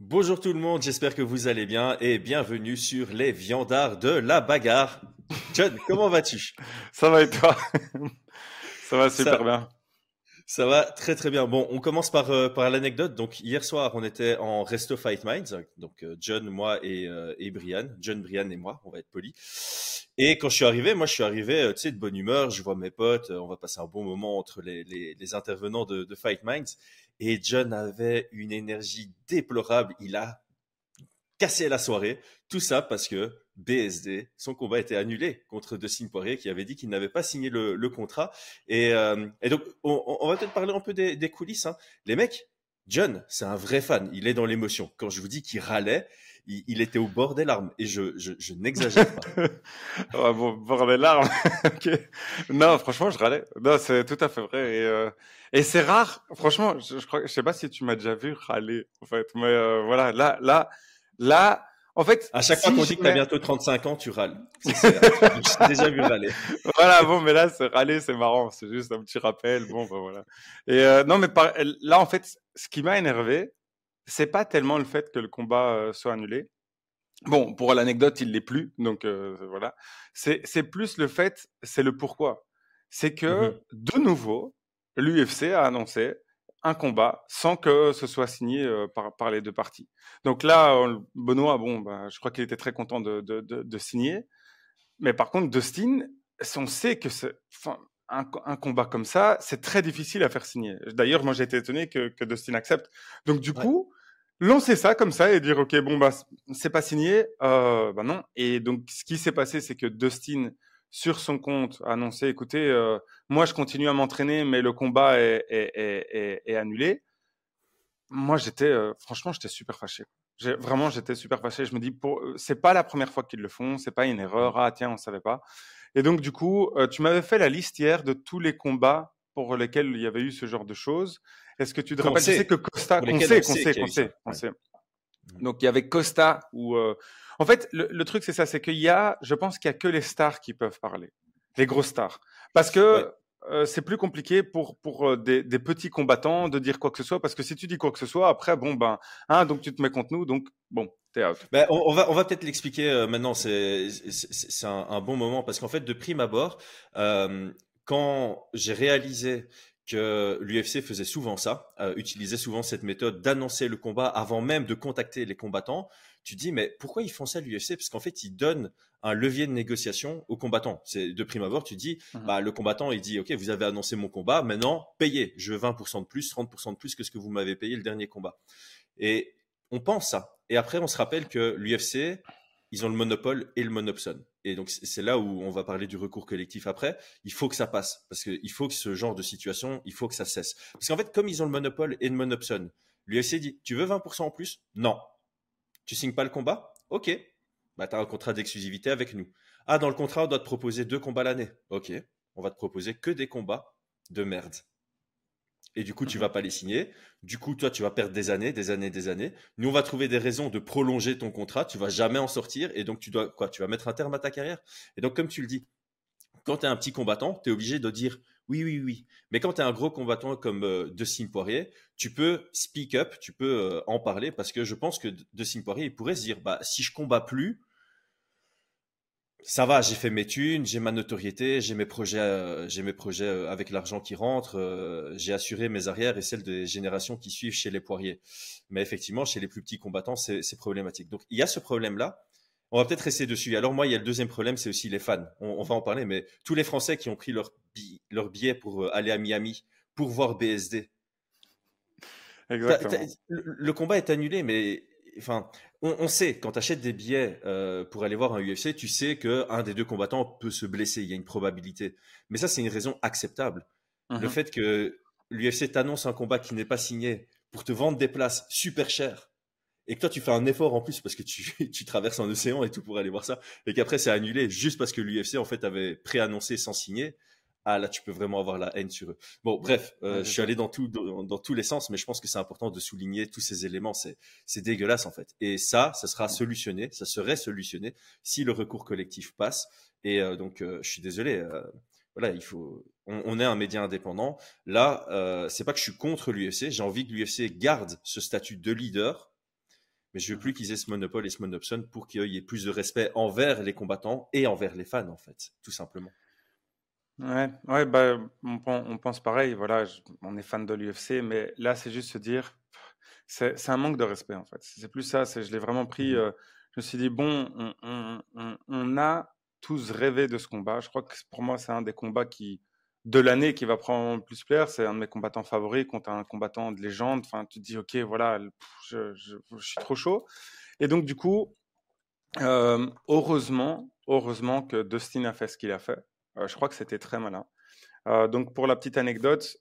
Bonjour tout le monde, j'espère que vous allez bien et bienvenue sur les viandards de la bagarre. John, comment vas-tu? Ça va et toi? Ça va super bien. Ça va très très bien. Bon, on commence par, euh, par l'anecdote. Donc hier soir, on était en Resto Fight Minds. Donc euh, John, moi et, euh, et Brian. John, Brian et moi, on va être polis. Et quand je suis arrivé, moi je suis arrivé, tu sais, de bonne humeur. Je vois mes potes, on va passer un bon moment entre les, les, les intervenants de, de Fight Minds. Et John avait une énergie déplorable. Il a cassé la soirée. Tout ça parce que BSD, son combat était annulé contre Dustin Poirier qui avait dit qu'il n'avait pas signé le, contrat. Et, euh, et, donc, on, va peut-être parler un peu des, coulisses. Hein. Les mecs, John, c'est un vrai fan. Il est dans l'émotion. Quand je vous dis qu'il râlait, il, était au bord des larmes. Et je, je, n'exagère pas. oh, bon, bord des larmes. Non, franchement, je râlais. Non, c'est tout à fait vrai. Et, euh, et c'est rare. Franchement, je, je, crois, je sais pas si tu m'as déjà vu râler, en fait. Mais euh, voilà, là, là, là, en fait, à chaque fois qu'on dit que tu as bientôt 35 ans, tu râles. J'ai déjà vu râler. Voilà, bon, mais là, c'est râler, c'est marrant. C'est juste un petit rappel. Bon, ben voilà. Et euh, non, mais par, là, en fait, ce qui m'a énervé, c'est pas tellement le fait que le combat euh, soit annulé. Bon, pour l'anecdote, il l'est plus, donc euh, voilà. C'est plus le fait, c'est le pourquoi. C'est que mm-hmm. de nouveau, l'UFC a annoncé un combat sans que ce soit signé euh, par, par, les deux parties. Donc là, euh, Benoît, bon, bah, je crois qu'il était très content de, de, de, de, signer. Mais par contre, Dustin, on sait que c'est, un, un, combat comme ça, c'est très difficile à faire signer. D'ailleurs, moi, j'ai été étonné que, que Dustin accepte. Donc du coup, lancer ça comme ça et dire, OK, bon, bah, c'est pas signé, euh, bah non. Et donc, ce qui s'est passé, c'est que Dustin sur son compte annoncé écoutez, euh, moi je continue à m'entraîner, mais le combat est, est, est, est annulé. Moi j'étais, euh, franchement, j'étais super fâché. Vraiment, j'étais super fâché. Je me dis, pour, euh, c'est pas la première fois qu'ils le font, c'est pas une erreur. Ah tiens, on savait pas. Et donc du coup, tu m'avais fait la liste hier de tous les combats pour lesquels il y avait eu ce genre de choses. Est-ce que tu te rappelles? Sais que Costa, on sait, on sait, on sait, on sait. Donc il y avait Costa où en fait, le, truc, c'est ça, c'est qu'il y a, je pense qu'il y a que les stars qui peuvent parler, les grosses stars, parce que euh, c'est plus compliqué pour pour euh, des, des, petits combattants de dire quoi que ce soit, parce que si tu dis quoi que ce soit, après, bon ben, hein, donc tu te mets contre nous, donc bon, t'es out. Ben, on, va on va peut-être l'expliquer euh, maintenant. C'est c'est un, un, bon moment parce qu'en fait, de prime abord, euh, quand j'ai réalisé que l'UFC faisait souvent ça, utilisait souvent cette méthode d'annoncer le combat avant même de contacter les combattants. Tu dis, mais pourquoi ils font ça l'UFC Parce qu'en fait, ils donnent un levier de négociation aux combattants. C'est de prime abord, tu dis, mmh bah, le combattant, il dit, ok, vous avez annoncé mon combat, maintenant, payez. Je veux 20% de plus, 30% de plus que ce que vous m'avez payé le dernier combat. Et on pense ça. Et après, on se rappelle que l'UFC, ils ont le monopole et le monopson. Et donc, c'est là où on va parler du recours collectif après. Il faut que ça passe. Parce qu'il faut que ce genre de situation, il faut que ça cesse. Parce qu'en fait, comme ils ont le monopole et le monopson, l'UFC dit, tu veux 20% en plus? Non. Tu signes pas le combat? Ok. Bah, tu as un contrat d'exclusivité avec nous. Ah, dans le contrat, on doit te proposer deux combats l'année. Ok. On va te proposer que des combats de merde et du coup, tu vas pas les signer. Du coup, toi, tu vas perdre des années, des années, des années. Nous, on va trouver des raisons de prolonger ton contrat. Tu vas jamais en sortir. Et donc, tu dois, quoi? Tu vas mettre un terme à ta carrière? Et donc, comme tu le dis, quand tu es un petit combattant, tu es obligé de dire oui, oui, oui. Mais quand tu es un gros combattant comme euh, De Poirier, tu peux speak up, tu peux euh, en parler parce que je pense que De Poirier, il pourrait se dire, bah, si je combats plus, ça va, j'ai fait mes thunes, j'ai ma notoriété, j'ai mes projets, euh, j'ai mes projets euh, avec l'argent qui rentre, j'ai assuré mes arrières et celles des générations qui suivent chez les poiriers. Mais effectivement, chez les plus petits combattants, c'est problématique. Donc il y a ce problème-là. On va peut-être rester dessus. Alors moi, il y a le deuxième problème, c'est aussi les fans. On, va en parler, mais tous les Français qui ont pris leur, leur billet pour aller à Miami pour voir BSD. Exactement. le combat est annulé, mais enfin, on, sait quand tu achètes des billets euh, pour aller voir un UFC, tu sais que un des deux combattants peut se blesser. Il y a une probabilité. Mais ça, c'est une raison acceptable. Le mhm. fait que l'UFC t'annonce un combat qui n'est pas signé pour te vendre des places super chères et que toi tu fais un effort en plus parce que tu, tu traverses un océan et tout pour aller voir ça et qu'après c'est annulé juste parce que l'UFC en fait avait préannoncé sans signer ah là tu peux vraiment avoir la haine sur eux. Bon bref, euh, je suis allé dans tout dans, tous les sens, mais je pense que c'est important de souligner tous ces éléments. C'est c'est dégueulasse en fait. Et ça, ça sera solutionné, ça serait solutionné si le recours collectif passe. Et euh, donc euh, je suis désolé. voilà, il faut. On, est un média indépendant. Là, c'est pas que je suis contre l'UFC. J'ai envie que l'UFC garde ce statut de leader, mais je veux plus qu'ils aient ce monopole et ce monopson pour qu'il y ait plus de respect envers les combattants et envers les fans, en fait, tout simplement. Ouais, ouais bah, on, pense pareil. Voilà, on est fan de l'UFC, mais là, c'est juste se dire, c'est un manque de respect, en fait. C'est plus ça. Je l'ai vraiment pris. Mmh euh, je me suis dit, bon, on, on, a tous rêvé de ce combat. Je crois que pour moi, c'est un des combats qui, de l'année qui va prendre le plus plaire. C'est un de mes combattants favoris contre un combattant de légende. Enfin, tu te dis, OK, voilà, je, suis trop chaud. Et donc, du coup, euh, heureusement, heureusement que Dustin a fait ce qu'il a fait. Euh, je crois que c'était très malin. Euh, donc, pour la petite anecdote,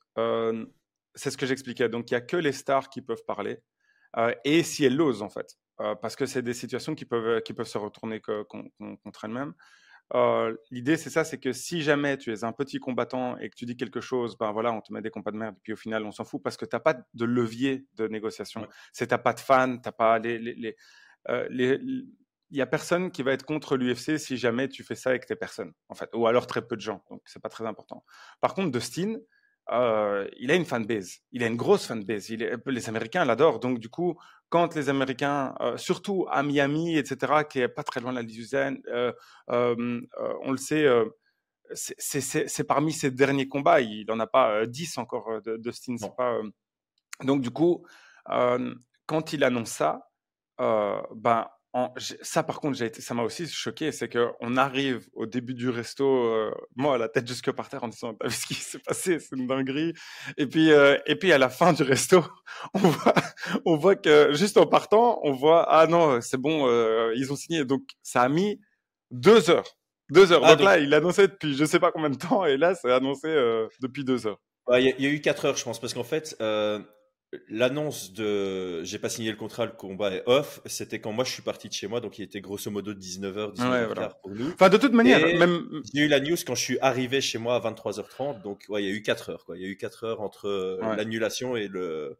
c'est ce que j'expliquais. Donc, il n'y a que les stars qui peuvent parler. et si elles l'osent, en fait. parce que c'est des situations qui peuvent, qui peuvent se retourner contre elles-mêmes. Euh, l'idée, c'est ça, c'est que si jamais tu es un petit combattant et que tu dis quelque chose, ben voilà, on te met des combats de merde, et puis au final, on s'en fout parce que tu n'as pas de levier de négociation. C'est t'as pas de fans, t'as pas les, les, les, euh, il y a personne qui va être contre l'UFC si jamais tu fais ça avec tes personnes, en fait, ou alors très peu de gens. Donc c'est pas très important. Par contre, Dustin, euh, il a une fanbase. Il a une grosse fanbase. Il est, les Américains l'adorent. Donc, du coup, quand les Américains, euh, surtout à Miami, etc., qui est pas très loin de la Louisiane, euh, on le sait, c'est parmi ses derniers combats. Il n'en a pas 10 encore de, Dustin. Pas, donc, du coup, quand il annonce ça, ben, ça, par contre, été, ça m'a aussi choqué, c'est qu'on arrive au début du resto, euh, moi, la tête jusque par terre, en disant, t'as vu ce qui s'est passé, c'est une dinguerie. Et puis, euh, et puis, à la fin du resto, on voit, on voit que, juste en partant, on voit, ah non, c'est bon, euh, ils ont signé. Donc, ça a mis deux heures. Deux heures. Ah, donc, là, il annonçait depuis je sais pas combien de temps, et là, c'est annoncé depuis deux heures. Il y, y, a eu quatre heures, je pense, parce qu'en fait, l'annonce de j'ai pas signé le contrat, le combat est off, c'était quand moi je suis parti de chez moi, donc il était grosso modo 19h, 19h pour nous. Enfin, de toute manière, même. J'ai eu la news quand je suis arrivé chez moi à 23h30, donc ouais, il y a eu 4 heures, quoi. Il y a eu 4 heures entre euh, l'annulation et le.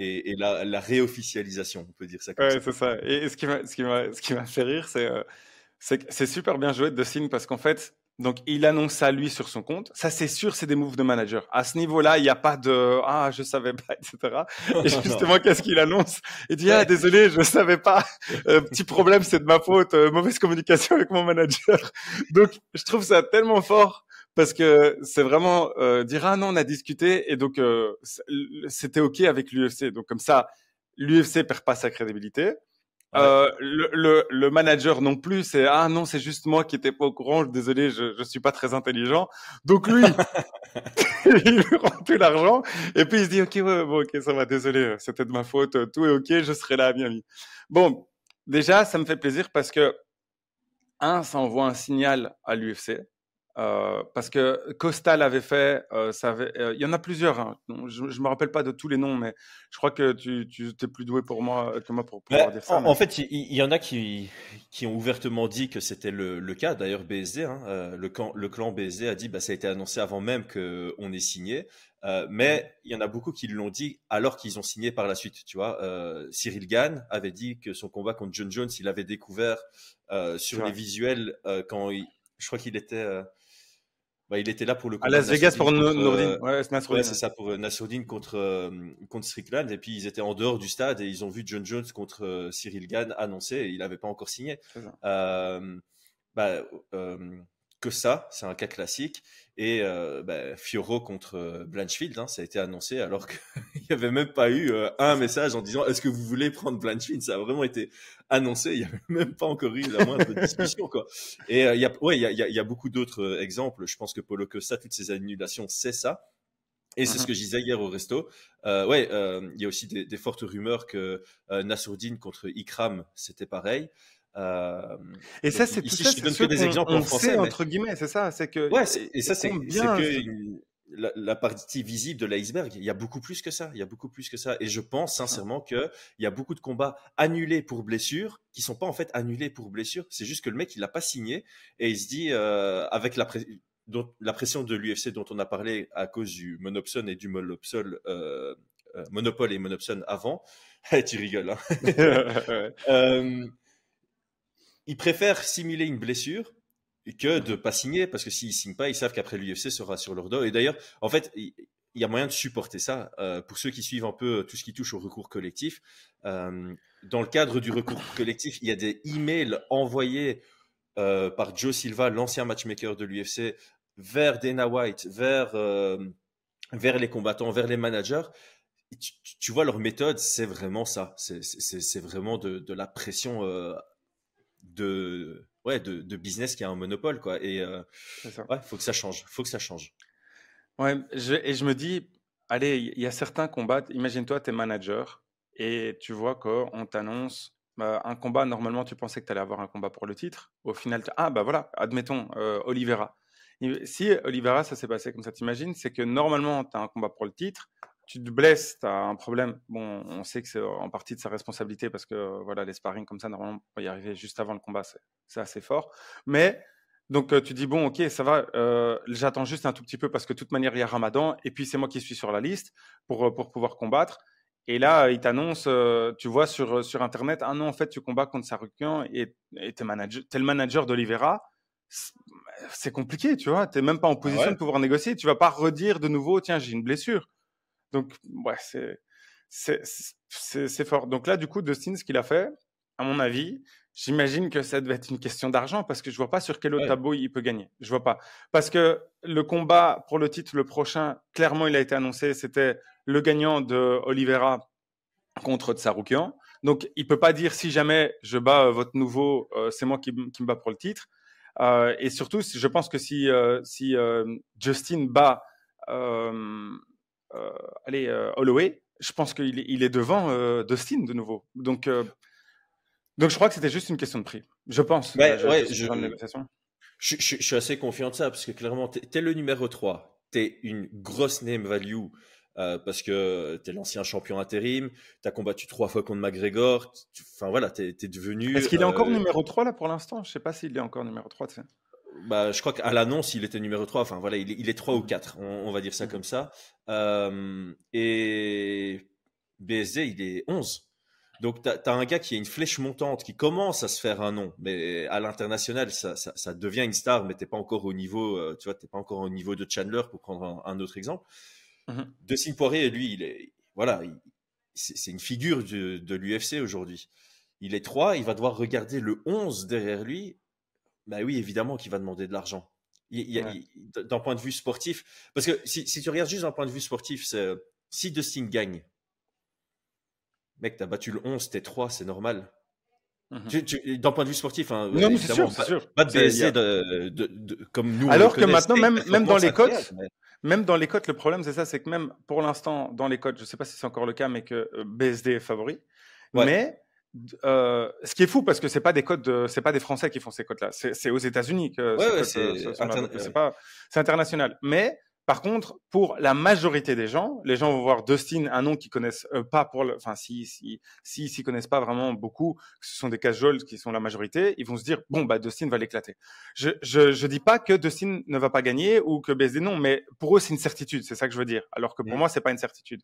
Et, la, réofficialisation, on peut dire ça comme ouais, c'est ça. Et ce qui m'a, fait rire, c'est, euh, c'est, super bien joué de signe parce qu'en fait, donc, il annonce ça lui sur son compte. Ça, c'est sûr, c'est des moves de manager. À ce niveau-là, il n'y a pas de ah, je savais pas, etc. Et justement, qu'est-ce qu'il annonce? Il dit ah, désolé, je savais pas. Euh, petit problème, c'est de ma faute. Euh, mauvaise communication avec mon manager. Donc, je trouve ça tellement fort parce que c'est vraiment euh, dire ah non, on a discuté et donc c'était ok avec l'UFC. Donc comme ça, l'UFC perd pas sa crédibilité. Euh, le, le, le, manager non plus, c'est ah non, c'est juste moi qui étais pas au courant. Désolé, je, je suis pas très intelligent. Donc lui, il lui rend tout l'argent et puis il se dit ok ouais bon ok ça va, désolé, c'était de ma faute, tout est ok, je serai là à Miami. Bon, déjà ça me fait plaisir parce que un, ça envoie un signal à l'UFC euh, parce que Costa l'avait fait, euh, ça euh, il y en a plusieurs. Hein. Je ne me rappelle pas de tous les noms, mais je crois que tu, tu es plus doué pour moi que moi pour pouvoir bah, dire ça. En, fait, il y, en a qui, qui ont ouvertement dit que c'était le, le, cas. D'ailleurs, BSD, hein, le, clan, le clan BSD a dit bah, ça a été annoncé avant même qu'on ait signé. mais il y en a beaucoup qui l'ont dit alors qu'ils ont signé par la suite. Tu vois, Cyril Gann avait dit que son combat contre John Jones, il avait découvert sur les visuels quand il, je crois qu'il était bah, il était là pour le À Las Vegas pour. Euh, ouais, c'est ça, pour euh, Nasruddin contre, euh, contre Strickland. Et puis, ils étaient en dehors du stade et ils ont vu John Jones contre Cyril Gann annoncé et il n'avait pas encore signé. bah, que ça, c'est un cas classique. Et euh, bah, Fioro contre euh, Blanchfield, hein, ça a été annoncé alors qu'il n'y avait même pas eu euh, un message en disant est-ce que vous voulez prendre Blanchfield? Ça a vraiment été annoncé, il n'y avait même pas encore eu la moindre discussion. Quoi. Et il y, a, ouais, y, a, y a beaucoup d'autres exemples. Je pense que Polo ça, toutes ces annulations, c'est ça. Et c'est ce mm-hmm. que je disais hier au resto. Euh, ouais, il y a aussi des, des fortes rumeurs que Nassourdine contre Ikram, c'était pareil. Euh, et ça, c'est tout ça, je donne que des exemples en français. entre guillemais, c'est ça. C'est que. Ouais, et ça, c'est que la, la, partie visible de l'iceberg. Il y a beaucoup plus que ça. Il y a beaucoup plus que ça. Et je pense sincèrement qu'il y a beaucoup de combats annulés pour blessure qui sont pas en fait annulés pour blessure. C'est juste que le mec, il l'a pas signé et il se dit, euh, avec la, la pression de l'UFC dont on a parlé à cause du monopson et du monopsol, euh, euh, monopole et monopson avant. tu rigoles. Hein euh, ils préfèrent simuler une blessure que de pas signer parce que s'ils signent pas, ils savent qu'après l'UFC sera sur leur dos. Et d'ailleurs, en fait, il y a moyen de supporter ça. Euh, pour ceux qui suivent un peu tout ce qui touche au recours collectif, euh, dans le cadre du recours collectif, il y a des emails envoyés euh, par Joe Silva, l'ancien matchmaker de l'UFC, vers Dana White, vers, vers les combattants, vers les managers. Tu, vois, leur méthode, c'est vraiment ça. C'est vraiment de, de, la pression de, ouais, de, de, business qui a un monopole. Quoi. Et il faut que ça change. faut que ça change. Ouais, et je me dis, allez, il y a certains combats. Imagine-toi, tu es manager et tu vois qu'on t'annonce bah, un combat. Normalement, tu pensais que tu allais avoir un combat pour le titre. Au final, ah, bah voilà, admettons, euh, Oliveira. Si Oliveira, ça s'est passé comme ça, t'imagines, c'est que normalement, tu as un combat pour le titre, tu te blesses, tu as un problème. Bon, on sait que c'est en partie de sa responsabilité parce que voilà, les sparring comme ça, normalement, pour y arriver juste avant le combat, c'est assez fort. Mais donc tu dis bon ok ça va, j'attends juste un tout petit peu parce que de toute manière il y a Ramadan et puis c'est moi qui suis sur la liste pour pour pouvoir combattre. Et là il t'annonce, tu vois sur sur internet ah non en fait tu combats contre Sarukian et t'es manager, es le manager d'Olivera. C'est compliqué tu vois, t'es même pas en ah position de pouvoir négocier. Tu vas pas redire de nouveau tiens j'ai une blessure. Donc ouais c'est c'est c'est fort. Donc là du coup Dustin ce qu'il a fait à mon avis J'imagine que ça devait être une question d'argent parce que je vois pas sur quel autre tableau il peut gagner. Je vois pas. Parce que le combat pour le titre, le prochain, clairement, il a été annoncé, c'était le gagnant de Oliveira contre Tsaroukian. Donc, il peut pas dire si jamais je bats euh, votre nouveau, euh, c'est moi qui, me bats pour le titre. Euh, et surtout, je pense que si, si Justin bat allez, Holloway, je pense qu'il est, il est devant Dustin de nouveau. Donc, donc je crois que c'était juste une question de prix. Je pense. Ouais, je, je, je, suis assez confiant de ça parce que clairement, tu es, le numéro 3. Tu es une grosse name value euh, parce que tu es l'ancien champion intérim. Tu as combattu trois fois contre McGregor. Enfin voilà, tu es, devenu. Est-ce qu'il est encore euh, numéro 3 là pour l'instant? Je sais pas s'il est encore numéro 3. Tu sais. Bah, je crois qu'à l'annonce, il était numéro 3. Enfin, voilà, il est, il est 3 ou 4. On, va dire ça mmh. comme ça. Euh, et BSD, il est 11. Donc, tu as, un gars qui a une flèche montante, qui commence à se faire un nom, mais à l'international, ça, ça, ça, devient une star, mais t'es pas encore au niveau, euh, tu vois, t'es pas encore au niveau de Chandler, pour prendre un, autre exemple. Mm De Poirier, lui, il est, voilà, c'est une figure de, de l'UFC aujourd'hui. Il est 3, il va devoir regarder le 11 derrière lui. Bah oui, évidemment qu'il va demander de l'argent. D'un point de vue sportif, parce que si, si tu regardes juste d'un point de vue sportif, c'est si Dustin gagne, mec, t'as battu le 11, t'es 3, c'est normal. Mhm. D'un point de vue sportif, hein, non, c'est sûr. Pas de BSC de, comme nous. Alors que maintenant, même, même dans les cotes, même dans les cotes, le problème, c'est ça, c'est que même pour l'instant, dans les cotes, je ne sais pas si c'est encore le cas, mais que euh, BSD est favori. Mais euh, ce qui est fou, parce que c'est pas des codes, c'est pas des Français qui font ces cotes-là. C'est aux États-Unis que ouais, c'est international. Mais par contre, pour la majorité des gens, les gens vont voir Dustin, un nom qu'ils connaissent euh, pas pour le, enfin, si, si, si, s'y connaissent pas vraiment beaucoup, que ce sont des casuals qui sont la majorité, ils vont se dire, bon, bah, Dustin va l'éclater. Je, je, je dis pas que Dustin ne va pas gagner ou que BSD non, mais pour eux, c'est une certitude. C'est ça que je veux dire. Alors que pour mm. moi, c'est pas une certitude.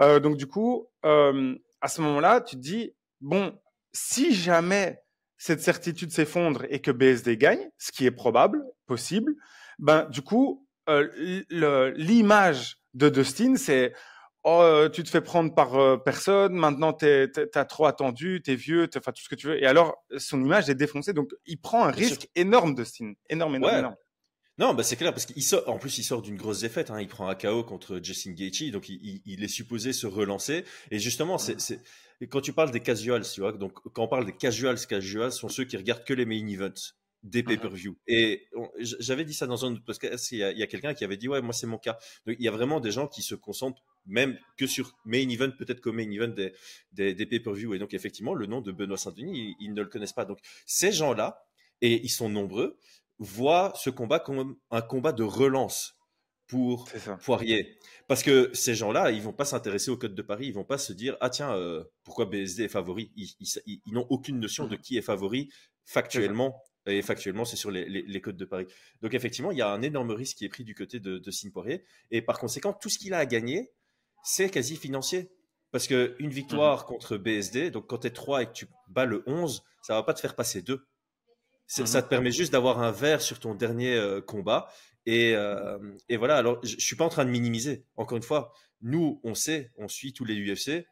Euh, donc, du coup, euh, à ce moment-là, tu te dis, bon, si jamais cette certitude s'effondre et que BSD gagne, ce qui est probable, possible, ben, du coup, euh, l'image de Dustin, c'est oh, euh, tu te fais prendre par euh, personne, maintenant tu as trop attendu, tu es vieux, enfin tout ce que tu veux. Et alors, son image est défoncée. Donc, il prend un risque énorme, Dustin. Énorme, énorme, énorme. Non, bah c'est clair parce qu'il sort. En plus, il sort d'une grosse défaite. Hein. Il prend un KO contre Justin Gaethje, donc il, il, est supposé se relancer. Et justement, c'est quand tu parles des casuals, tu vois. Donc quand on parle des casuals, casuals sont ceux qui regardent que les main events des mmh pay-per-view. Et j'avais dit ça dans un autre podcast, il y a, quelqu'un qui avait dit, ouais, moi c'est mon cas. Donc, il y a vraiment des gens qui se concentrent même que sur main event, peut-être qu'au main event des, des, des pay-per-view. Et donc, effectivement, le nom de Benoît Saint-Denis, ils, ne le connaissent pas. Donc, ces gens-là, et ils sont nombreux, voient ce combat comme un combat de relance pour Poirier. Parce que ces gens-là, ils vont pas s'intéresser au code de Paris, ils vont pas se dire ah tiens euh, pourquoi BSD est favori? Ils, ils, n'ont aucune notion de mmh qui est favori factuellement et factuellement, c'est sur les, les, côtes de Paris. Donc effectivement, il y a un énorme risque qui est pris du côté de, de Poirier. Et par conséquent, tout ce qu'il a à gagner, c'est quasi financier. Parce qu'une victoire mhm. contre BSD, donc quand tu es 3 et que tu bats le 11, ça va pas te faire passer 2. Ça te permet juste d'avoir un verre sur ton dernier combat. Et, et, voilà, alors je, ne suis pas en train de minimiser. Encore une fois, nous, on sait, on suit tous les UFC,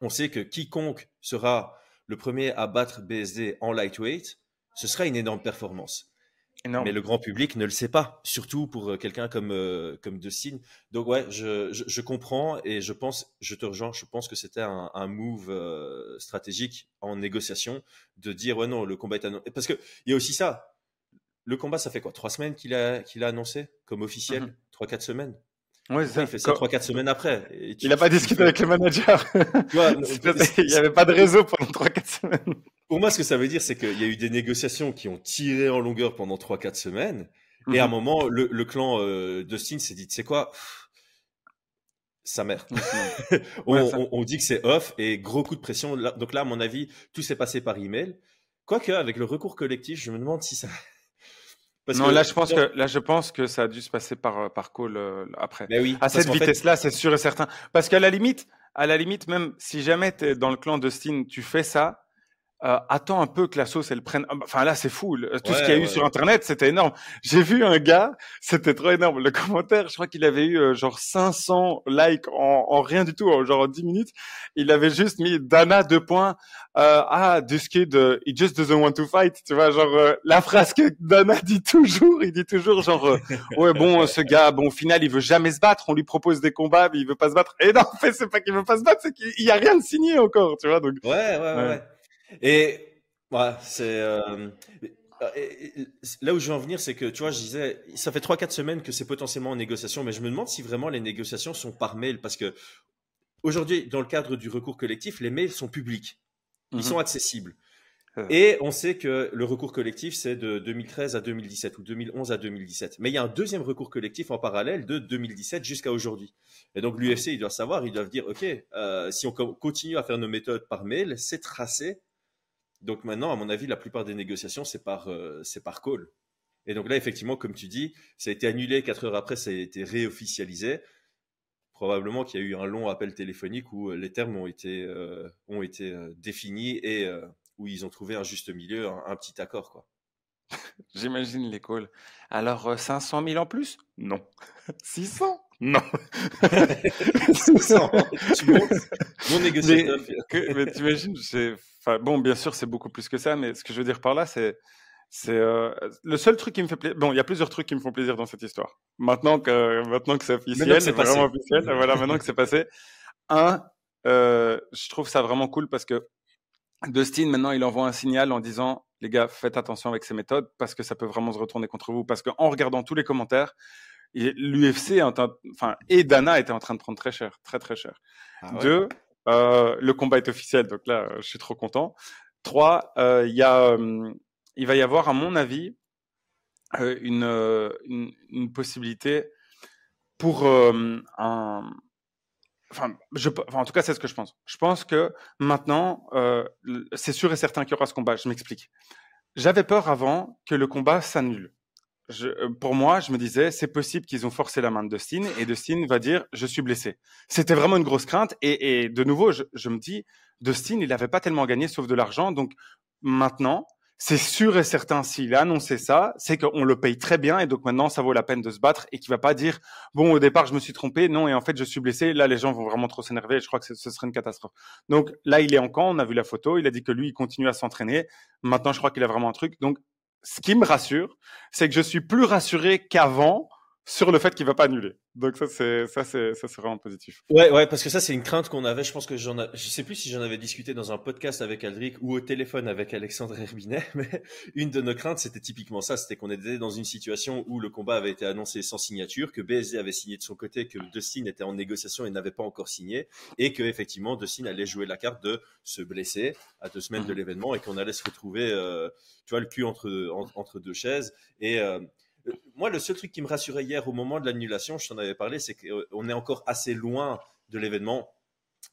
on sait que quiconque sera le premier à battre BSD en lightweight, ce sera une énorme performance. Mais le grand public ne le sait pas, surtout pour euh, quelqu'un comme euh, comme Dustin. Donc ouais, je, je, comprends et je pense, je te rejoins, je pense que c'était un, un, move euh, stratégique en négociation de dire ouais non, le combat est annoncé. Parce que il y a aussi ça. Le combat, ça fait quoi? Trois semaines qu'il a qu'il a annoncé comme officiel, mhm. trois quatre semaines? Ouais, ça. Il fait ça trois quatre semaines après. il n'a pas discuté avec le manager. il n'y avait pas de réseau pendant trois quatre semaines. Pour moi, ce que ça veut dire, c'est qu'il y a eu des négociations qui ont tiré en longueur pendant 3-4 semaines. Et à un mhm. moment, le, le clan euh, Dustin s'est dit, tu sais quoi, sa mère. on, on, dit que c'est off et gros coup de pression. Donc là, à mon avis, tout s'est passé par email. Quoique, avec le recours collectif, je me demande si ça. Parce non, là, je pense que là, je pense que ça a dû se passer par euh, par call euh, après. Mais oui, à cette vitesse-là, c'est sûr et certain. Parce qu'à la limite, à la limite, même si jamais tu es dans le clan Dustin, tu fais ça, euh, attends un peu que la sauce elle prenne. Enfin là c'est fou. Tout ce qu'il y a eu sur internet c'était énorme. J'ai vu un gars, c'était trop énorme. Le commentaire, je crois qu'il avait eu euh, genre 500 likes en, en, rien du tout, genre en 10 minutes. Il avait juste mis Dana deux points. Euh, ah this kid, uh, he just doesn't want to fight. Tu vois genre euh, la phrase que Dana dit toujours, il dit toujours genre ouais bon ce gars bon au final il veut jamais se battre. On lui propose des combats mais il veut pas se battre. Et non en fait c'est pas qu'il veut pas se battre, c'est qu'il y a rien de signé encore. Tu vois donc. ouais. ouais. ouais. Et voilà, c'est euh, là où je veux en venir, c'est que tu vois, je disais, ça fait 3-4 semaines que c'est potentiellement en négociation, mais je me demande si vraiment les négociations sont par mail, parce que aujourd'hui, dans le cadre du recours collectif, les mails sont publics, ils mmh sont accessibles. Euh. Et on sait que le recours collectif, c'est de 2013 à 2017 ou 2011 à 2017. Mais il y a un deuxième recours collectif en parallèle de 2017 jusqu'à aujourd'hui. Et donc l'UFC, ils doivent savoir, ils doivent dire, OK, euh, si on continue à faire nos méthodes par mail, c'est tracé donc maintenant, à mon avis, la plupart des négociations, c'est par, euh, c'est par call. Et donc là, effectivement, comme tu dis, ça a été annulé, quatre heures après, ça a été réofficialisé. Probablement qu'il y a eu un long appel téléphonique où euh, les termes ont été, euh, ont été définis et où ils ont trouvé un juste milieu, un, petit accord. quoi. J'imagine les calls. Alors, 500 000 en plus? Non. 600 Non. 600 Mon négociateur. Mais, mais t'imagines, bon, bien sûr, c'est beaucoup plus que ça, mais ce que je veux dire par là, c'est, c'est euh, le seul truc qui me fait plaisir. Bon, il y a plusieurs trucs qui me font plaisir dans cette histoire. Maintenant que maintenant que c'est officiel, c'est vraiment officiel. voilà, maintenant que c'est passé. Un, euh, je trouve ça vraiment cool parce que Dustin, maintenant, il envoie un signal en disant les gars, faites attention avec ces méthodes parce que ça peut vraiment se retourner contre vous. Parce qu'en regardant tous les commentaires, l'UFC, enfin, et Dana était en train de prendre très cher, très très cher. Ah Deux, le combat est officiel, donc là, je suis trop content. Trois, euh, il euh, va y avoir, à mon avis, une, possibilité pour un, enfin, en tout cas, c'est ce que je pense. Je pense que maintenant, c'est sûr et certain qu'il y aura ce combat. Je m'explique. J'avais peur avant que le combat s'annule je, euh, pour moi, je me disais, c'est possible qu'ils ont forcé la main de Dustin et Dustin va dire, je suis blessé. C'était vraiment une grosse crainte. Et, et de nouveau, je, je, me dis, Dustin, il n'avait pas tellement gagné sauf de l'argent. Donc maintenant, c'est sûr et certain, s'il a annoncé ça, c'est qu'on le paye très bien et donc maintenant, ça vaut la peine de se battre et qu'il va pas dire, bon, au départ, je me suis trompé, non, et en fait, je suis blessé. Là, les gens vont vraiment trop s'énerver et je crois que ce serait une catastrophe. Donc là, il est en camp, on a vu la photo, il a dit que lui, il continue à s'entraîner. Maintenant, je crois qu'il a vraiment un truc. Donc, ce qui me rassure, c'est que je suis plus rassuré qu'avant sur le fait qu'il va pas annuler. Donc ça c'est ça c'est ça c'est vraiment positif. Ouais ouais parce que ça c'est une crainte qu'on avait. Je pense que j'en a, je sais plus si j'en avais discuté dans un podcast avec Aldric ou au téléphone avec Alexandre Herbinet, mais une de nos craintes c'était typiquement ça, c'était qu'on était dans une situation où le combat avait été annoncé sans signature, que BSD avait signé de son côté, que Dustin était en négociation et n'avait pas encore signé, et que effectivement Dustin allait jouer la carte de se blesser à deux semaines de mhm. l'événement et qu'on allait se retrouver, euh, tu vois, le cul entre entre deux chaises et euh, moi, le seul truc qui me rassurait hier au moment de l'annulation, je t'en avais parlé, c'est qu'on est encore assez loin de l'événement.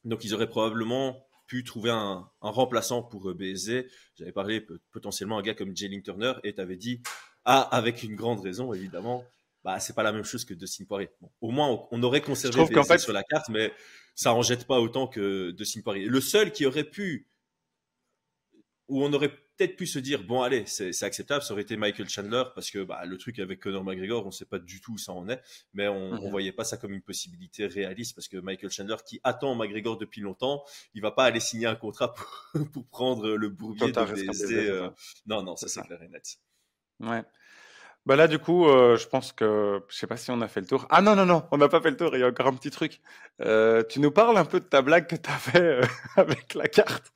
Donc, ils auraient probablement pu trouver un, remplaçant pour euh, BSD. J'avais parlé potentiellement à un gars comme Jalen Turner et tu avais dit, ah, avec une grande raison, évidemment, bah, c'est pas la même chose que Dustin Poirier. au moins, on, aurait conservé BSD fait... sur la carte, mais ça en jette pas autant que Dustin Poirier. Le seul qui aurait pu, où on aurait peut-être pu se dire bon allez c'est acceptable ça aurait été Michael Chandler parce que bah, le truc avec Conor McGregor on sait pas du tout où ça en est mais on, on mhm. voyait pas ça comme une possibilité réaliste parce que Michael Chandler qui attend McGregor depuis longtemps il va pas aller signer un contrat pour, pour prendre le bourbier de euh, non non ça c'est clair et net ouais bah là, du coup, euh, je pense que je sais pas si on a fait le tour. Ah non, non, non, on n'a pas fait le tour. Il y a encore un petit truc. Euh, tu nous parles un peu de ta blague que tu as fait euh, avec la carte.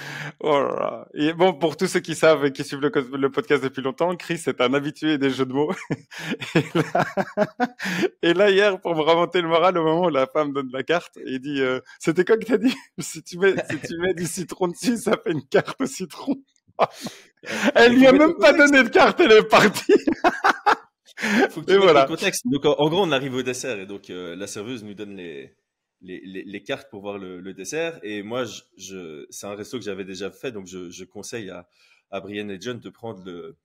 oh là là. Et bon, pour tous ceux qui savent et qui suivent le, podcast depuis longtemps, Chris est un habitué des jeux de mots. et, là, et, là, hier, pour me remonter le moral, au moment où la femme donne la carte, il dit euh, C'était quoi que t'as dit? Si tu, mets, si tu mets du citron dessus, ça fait une carte au citron. elle lui a même pas donné de carte, elle est partie. Faut que tu voilà. le contexte. Donc, en, gros, on arrive au dessert et donc euh, la serveuse nous donne les, les, les, cartes pour voir le, le dessert. Et moi, je, je c'est un resto que j'avais déjà fait, donc je, je conseille à, à Brian et John de prendre le,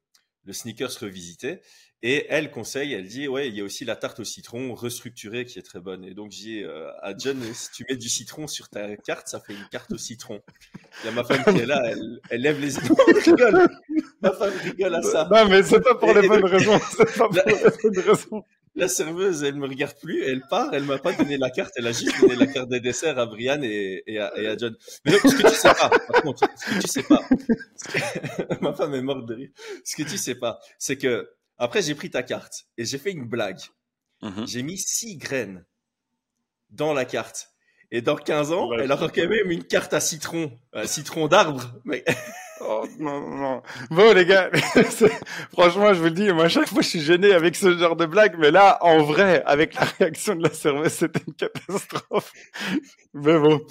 le sneakers revisité. Et elle conseille, elle dit, ouais, il y a aussi la tarte au citron restructurée qui est très bonne. Et donc, j'ai euh, à John, si tu mets du citron sur ta carte, ça fait une carte au citron. Il y a ma femme qui est là, elle, elle lève les yeux. rigole. Ma femme rigole à ça. Non, mais c'est pas pour les bonnes raisons. C'est pas pour les bonnes raisons la serveuse, elle me regarde plus, elle part, elle m'a pas donné la carte, elle a juste donné la carte des desserts à Brian et, et, à, John. Mais donc, ce que tu sais pas, par contre, ce que tu sais pas, ma femme est morte de rire. Ce que tu sais pas, c'est que après j'ai pris ta carte et j'ai fait une blague. Mm-hmm. J'ai mis six graines dans la carte. Et dans 15 ans, elle aura quand même une carte à citron, un citron d'arbre. Mais... Oh non, non. Bon, les gars, franchement, je vous le dis, moi, à chaque fois, je suis gêné avec ce genre de blague, mais là, en vrai, avec la réaction de la serveuse, c'était une catastrophe. Mais bon.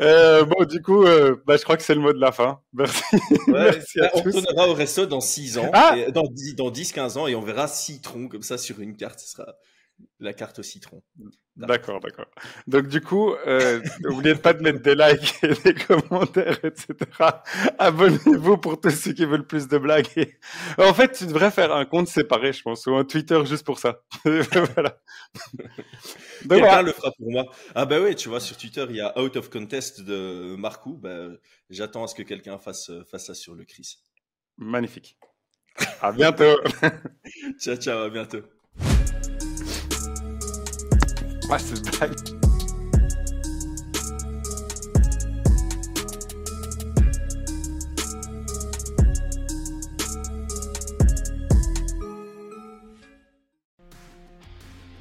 Euh, bon, du coup, euh, bah, je crois que c'est le mot de la fin. Merci. Merci à on retournera au resto dans 6 ans, ah dans 10, dans 10, 15 ans, et on verra citron comme ça sur une carte. Ce sera la carte au citron. D'accord, d'accord. Donc du coup, euh, n'oubliez pas de mettre des likes et des commentaires, etc. Abonnez-vous pour tous ceux qui veulent plus de blagues. En fait, tu devrais faire un compte séparé, je pense, ou un Twitter juste pour ça. voilà. Donc, Quelqu'un le fera pour moi. Ah bah oui, tu vois, sur Twitter, il y a Out of Contest de Marcou. Bah, J'attends à ce que quelqu'un fasse, fasse ça sur le Chris. Magnifique. À bientôt. ciao, ciao, à bientôt.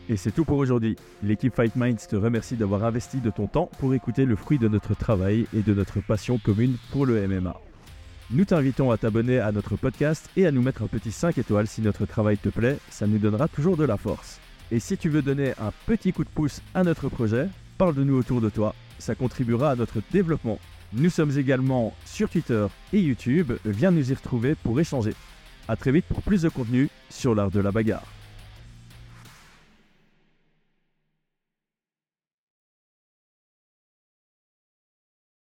Et c'est tout pour aujourd'hui. L'équipe Fight Minds te remercie d'avoir investi de ton temps pour écouter le fruit de notre travail et de notre passion commune pour le MMA. Nous t'invitons à t'abonner à notre podcast et à nous mettre un petit 5 étoiles si notre travail te plaît, ça nous donnera toujours de la force. Et si tu veux donner un petit coup de pouce à notre projet, parle de nous autour de toi, ça contribuera à notre développement. Nous sommes également sur Twitter et YouTube, viens nous y retrouver pour échanger. A très vite pour plus de contenu sur l'art de la bagarre.